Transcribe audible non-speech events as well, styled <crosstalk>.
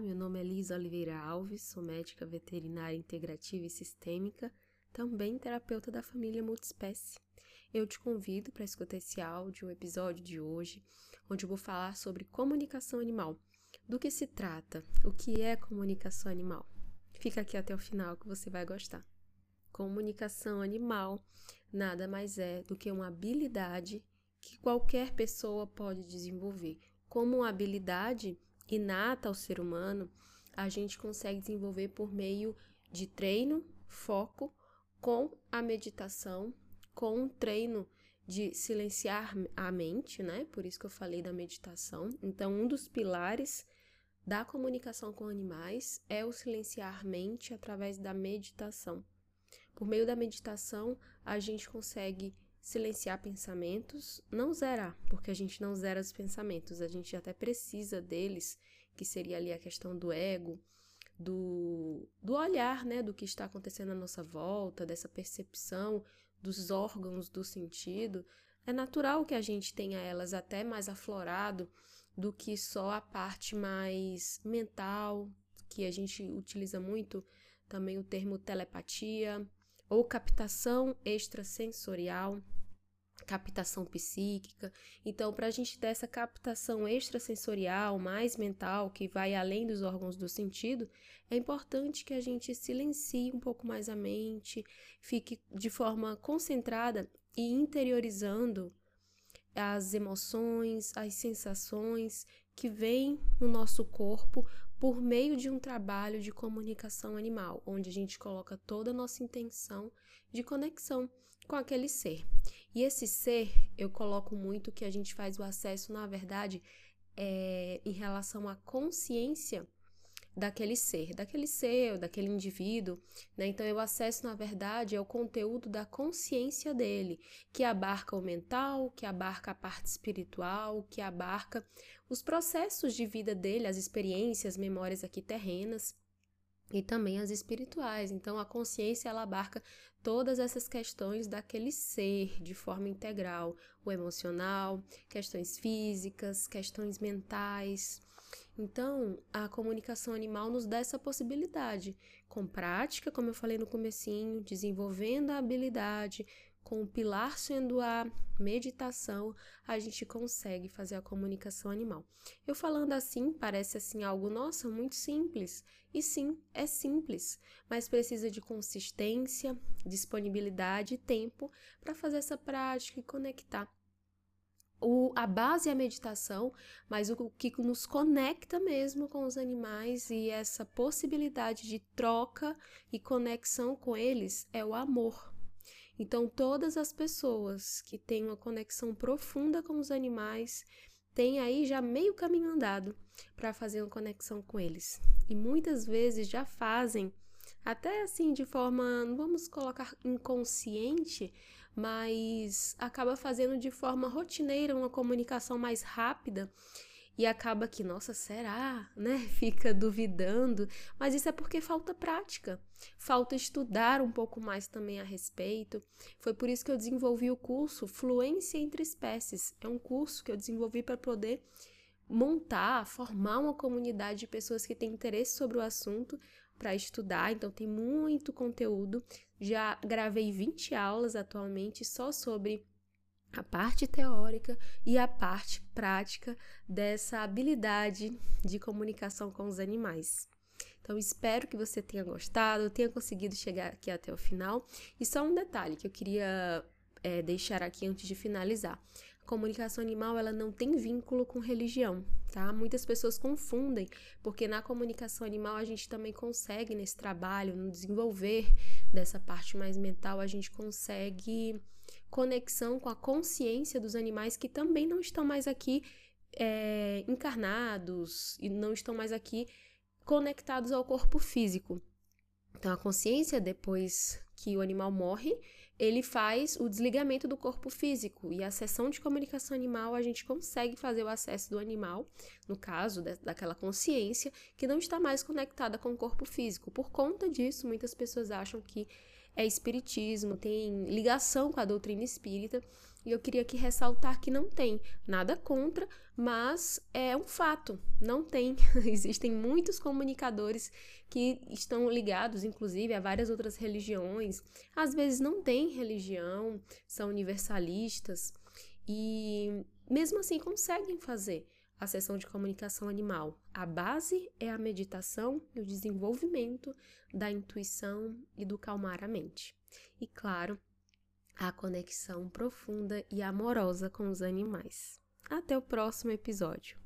meu nome é Lisa Oliveira Alves, sou médica veterinária integrativa e sistêmica, também terapeuta da família multiespécie. Eu te convido para escutar esse áudio, o episódio de hoje, onde eu vou falar sobre comunicação animal. Do que se trata? O que é comunicação animal? Fica aqui até o final que você vai gostar. Comunicação animal nada mais é do que uma habilidade que qualquer pessoa pode desenvolver. Como habilidade inata ao ser humano, a gente consegue desenvolver por meio de treino, foco, com a meditação, com o treino de silenciar a mente, né? Por isso que eu falei da meditação. Então, um dos pilares da comunicação com animais é o silenciar mente através da meditação. Por meio da meditação, a gente consegue silenciar pensamentos, não zerar, porque a gente não zera os pensamentos, a gente até precisa deles, que seria ali a questão do ego, do, do olhar, né, do que está acontecendo à nossa volta, dessa percepção dos órgãos do sentido. É natural que a gente tenha elas até mais aflorado do que só a parte mais mental, que a gente utiliza muito também o termo telepatia, ou captação extrasensorial, captação psíquica. Então, para a gente ter essa captação extrasensorial, mais mental, que vai além dos órgãos do sentido, é importante que a gente silencie um pouco mais a mente, fique de forma concentrada e interiorizando as emoções, as sensações que vêm no nosso corpo por meio de um trabalho de comunicação animal, onde a gente coloca toda a nossa intenção de conexão com aquele ser. E esse ser, eu coloco muito que a gente faz o acesso, na verdade, é, em relação à consciência daquele ser, daquele ser, daquele indivíduo, né? Então eu acesso, na verdade, ao conteúdo da consciência dele, que abarca o mental, que abarca a parte espiritual, que abarca os processos de vida dele, as experiências, memórias aqui terrenas e também as espirituais. Então a consciência ela abarca todas essas questões daquele ser de forma integral, o emocional, questões físicas, questões mentais, então, a comunicação animal nos dá essa possibilidade, com prática, como eu falei no comecinho, desenvolvendo a habilidade, com o pilar sendo a meditação, a gente consegue fazer a comunicação animal. Eu falando assim, parece assim algo, nossa, muito simples. E sim, é simples, mas precisa de consistência, disponibilidade e tempo para fazer essa prática e conectar o, a base é a meditação, mas o, o que nos conecta mesmo com os animais e essa possibilidade de troca e conexão com eles é o amor. Então, todas as pessoas que têm uma conexão profunda com os animais têm aí já meio caminho andado para fazer uma conexão com eles. E muitas vezes já fazem, até assim de forma, não vamos colocar inconsciente, mas acaba fazendo de forma rotineira uma comunicação mais rápida e acaba que, nossa, será? Né? <laughs> Fica duvidando, mas isso é porque falta prática, falta estudar um pouco mais também a respeito. Foi por isso que eu desenvolvi o curso Fluência entre Espécies. É um curso que eu desenvolvi para poder montar, formar uma comunidade de pessoas que têm interesse sobre o assunto para estudar, então tem muito conteúdo. Já gravei 20 aulas atualmente só sobre a parte teórica e a parte prática dessa habilidade de comunicação com os animais. Então, espero que você tenha gostado, tenha conseguido chegar aqui até o final. E só um detalhe que eu queria é, deixar aqui antes de finalizar comunicação animal ela não tem vínculo com religião, tá? Muitas pessoas confundem, porque na comunicação animal a gente também consegue nesse trabalho, no desenvolver dessa parte mais mental, a gente consegue conexão com a consciência dos animais que também não estão mais aqui é, encarnados e não estão mais aqui conectados ao corpo físico. Então, a consciência, depois que o animal morre, ele faz o desligamento do corpo físico e a sessão de comunicação animal a gente consegue fazer o acesso do animal, no caso de, daquela consciência que não está mais conectada com o corpo físico. Por conta disso, muitas pessoas acham que é espiritismo, tem ligação com a doutrina espírita, E eu queria aqui ressaltar que não tem nada contra, mas é um fato, não tem. <laughs> Existem muitos comunicadores que estão ligados, inclusive, a várias outras religiões. Às vezes não têm religião, são universalistas e mesmo assim conseguem fazer a sessão de comunicação animal. A base é a meditação e o desenvolvimento da intuição e do calmar a mente. E claro, a conexão profunda e amorosa com os animais. Até o próximo episódio.